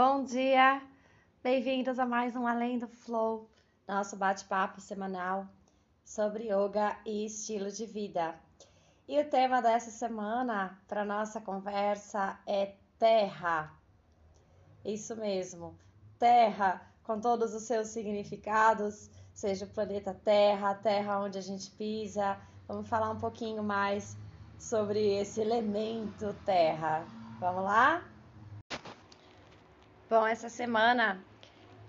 Bom dia, bem-vindos a mais um Além do Flow, nosso bate-papo semanal sobre yoga e estilo de vida. E o tema dessa semana para nossa conversa é terra. Isso mesmo, terra com todos os seus significados, seja o planeta Terra, a terra onde a gente pisa. Vamos falar um pouquinho mais sobre esse elemento terra. Vamos lá? Bom, essa semana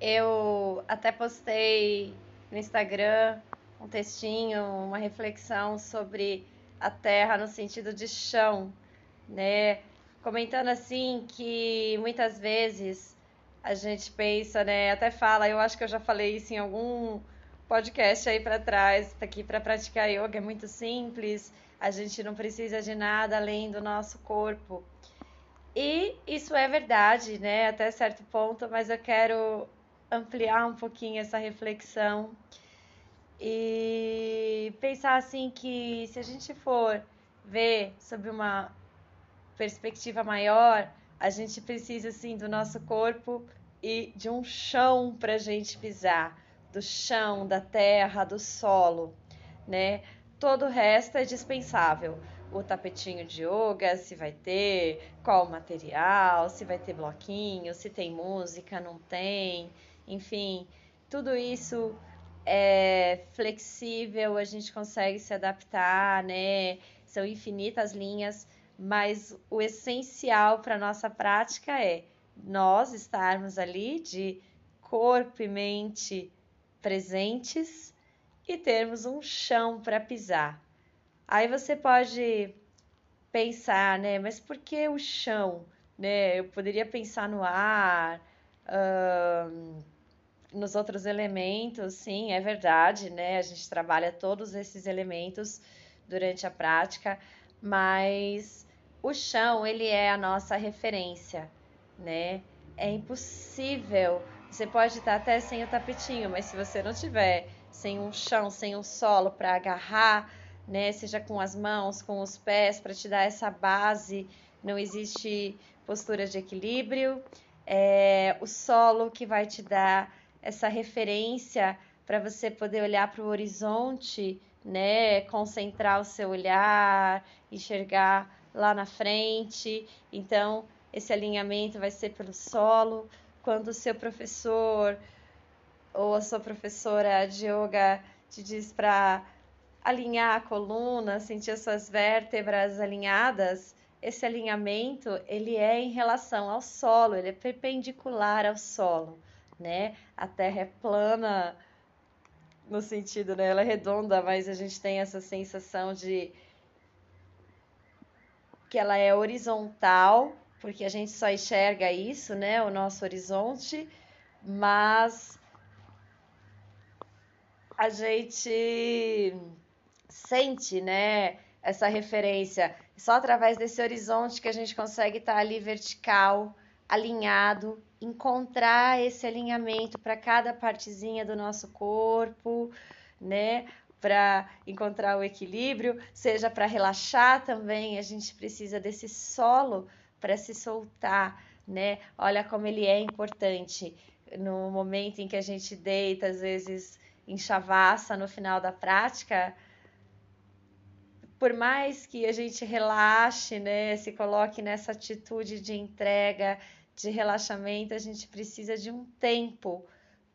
eu até postei no Instagram um textinho, uma reflexão sobre a terra no sentido de chão, né? Comentando assim que muitas vezes a gente pensa, né? Até fala, eu acho que eu já falei isso em algum podcast aí para trás, tá aqui para praticar yoga é muito simples, a gente não precisa de nada além do nosso corpo. E isso é verdade, né, até certo ponto, mas eu quero ampliar um pouquinho essa reflexão e pensar assim que se a gente for ver sobre uma perspectiva maior, a gente precisa assim do nosso corpo e de um chão para a gente pisar, do chão, da terra, do solo, né? Todo o resto é dispensável o tapetinho de yoga, se vai ter, qual o material, se vai ter bloquinho, se tem música, não tem, enfim, tudo isso é flexível, a gente consegue se adaptar, né? São infinitas linhas, mas o essencial para nossa prática é nós estarmos ali de corpo e mente presentes e termos um chão para pisar Aí você pode pensar, né? Mas por que o chão? Né? Eu poderia pensar no ar, nos outros elementos, sim, é verdade, né? A gente trabalha todos esses elementos durante a prática, mas o chão, ele é a nossa referência, né? É impossível. Você pode estar até sem o tapetinho, mas se você não tiver sem um chão, sem um solo para agarrar, né? Seja com as mãos, com os pés, para te dar essa base. Não existe postura de equilíbrio. É o solo que vai te dar essa referência para você poder olhar para o horizonte, né? Concentrar o seu olhar, enxergar lá na frente. Então, esse alinhamento vai ser pelo solo. Quando o seu professor ou a sua professora de yoga te diz para alinhar a coluna, sentir as suas vértebras alinhadas, esse alinhamento ele é em relação ao solo, ele é perpendicular ao solo, né? A Terra é plana no sentido, né? Ela é redonda, mas a gente tem essa sensação de que ela é horizontal, porque a gente só enxerga isso, né? O nosso horizonte, mas a gente sente, né, essa referência. Só através desse horizonte que a gente consegue estar ali vertical, alinhado, encontrar esse alinhamento para cada partezinha do nosso corpo, né? Para encontrar o equilíbrio, seja para relaxar também, a gente precisa desse solo para se soltar, né? Olha como ele é importante no momento em que a gente deita, às vezes em chavassa no final da prática, por mais que a gente relaxe, né, se coloque nessa atitude de entrega, de relaxamento, a gente precisa de um tempo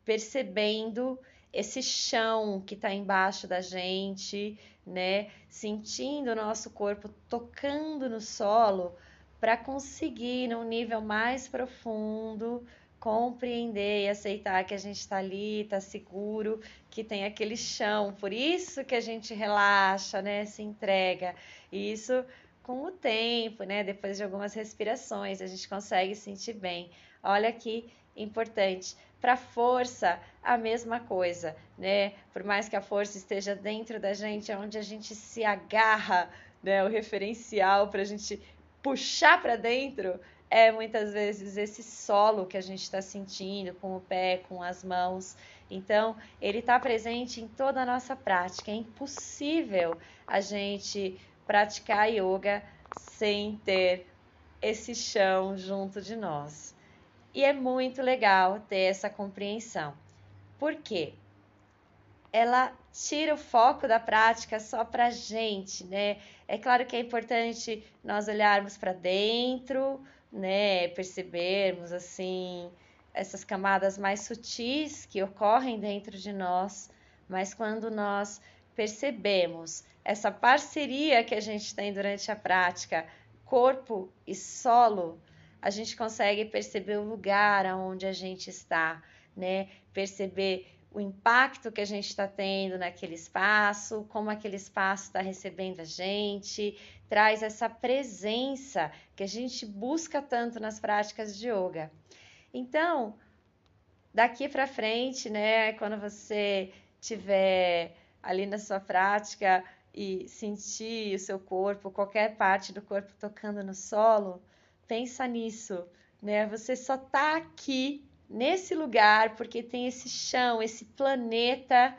percebendo esse chão que está embaixo da gente, né, sentindo o nosso corpo tocando no solo para conseguir, num nível mais profundo, compreender e aceitar que a gente está ali, está seguro, que tem aquele chão. Por isso que a gente relaxa, né? Se entrega. E isso com o tempo, né? Depois de algumas respirações, a gente consegue sentir bem. Olha que importante. Para força, a mesma coisa, né? Por mais que a força esteja dentro da gente, é onde a gente se agarra, né? O referencial para a gente puxar para dentro é muitas vezes esse solo que a gente está sentindo com o pé, com as mãos. Então, ele está presente em toda a nossa prática. É impossível a gente praticar yoga sem ter esse chão junto de nós. E é muito legal ter essa compreensão. Por quê? Ela tira o foco da prática só para gente, né? É claro que é importante nós olharmos para dentro, né? Percebermos assim essas camadas mais sutis que ocorrem dentro de nós, mas quando nós percebemos essa parceria que a gente tem durante a prática, corpo e solo, a gente consegue perceber o lugar aonde a gente está, né? Perceber o impacto que a gente está tendo naquele espaço, como aquele espaço está recebendo a gente, traz essa presença que a gente busca tanto nas práticas de yoga. Então, daqui para frente, né, quando você tiver ali na sua prática e sentir o seu corpo, qualquer parte do corpo tocando no solo, pensa nisso, né? Você só tá aqui nesse lugar porque tem esse chão, esse planeta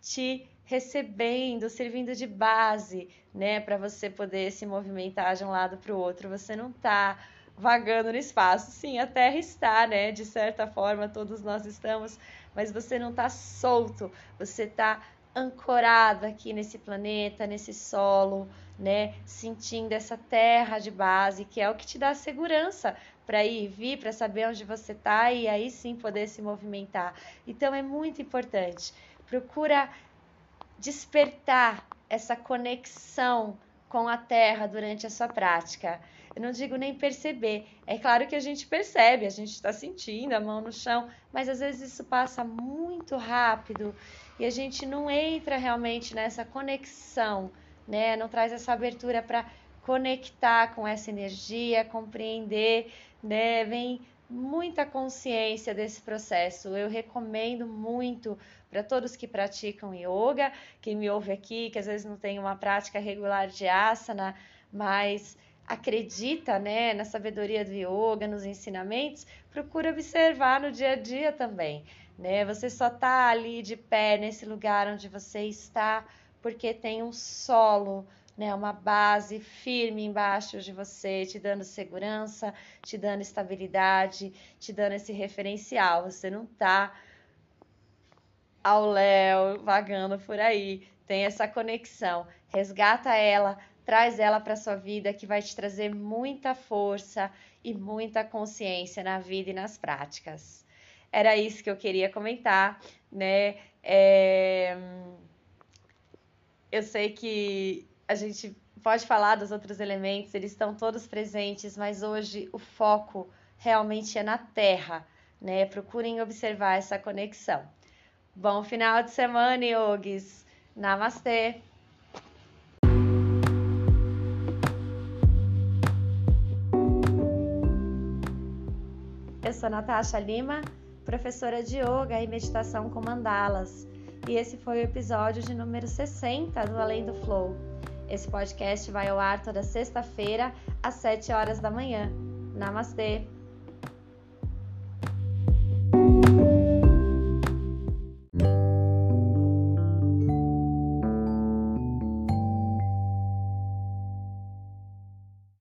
te recebendo, servindo de base, né, para você poder se movimentar de um lado para o outro. Você não tá vagando no espaço. Sim, a Terra está, né? De certa forma, todos nós estamos, mas você não está solto, você está ancorado aqui nesse planeta, nesse solo, né? Sentindo essa terra de base, que é o que te dá segurança para ir e vir, para saber onde você está e aí sim poder se movimentar. Então é muito importante. Procura despertar essa conexão com a terra durante a sua prática. Eu não digo nem perceber. É claro que a gente percebe, a gente está sentindo a mão no chão, mas às vezes isso passa muito rápido e a gente não entra realmente nessa conexão, né? Não traz essa abertura para conectar com essa energia, compreender, né? Vem muita consciência desse processo. Eu recomendo muito para todos que praticam yoga, quem me ouve aqui, que às vezes não tem uma prática regular de asana, mas acredita né, na sabedoria do yoga, nos ensinamentos, procura observar no dia a dia também. Né? Você só está ali de pé nesse lugar onde você está porque tem um solo, né, uma base firme embaixo de você, te dando segurança, te dando estabilidade, te dando esse referencial. Você não está ao léu, vagando por aí. Tem essa conexão. Resgata ela, traz ela para sua vida que vai te trazer muita força e muita consciência na vida e nas práticas. Era isso que eu queria comentar, né? É... Eu sei que a gente pode falar dos outros elementos, eles estão todos presentes, mas hoje o foco realmente é na Terra, né? Procurem observar essa conexão. Bom final de semana, yogis! Namastê! Eu sou Natasha Lima, professora de Yoga e Meditação com Mandalas, e esse foi o episódio de número 60 do Além do Flow. Esse podcast vai ao ar toda sexta-feira, às 7 horas da manhã. Namastê!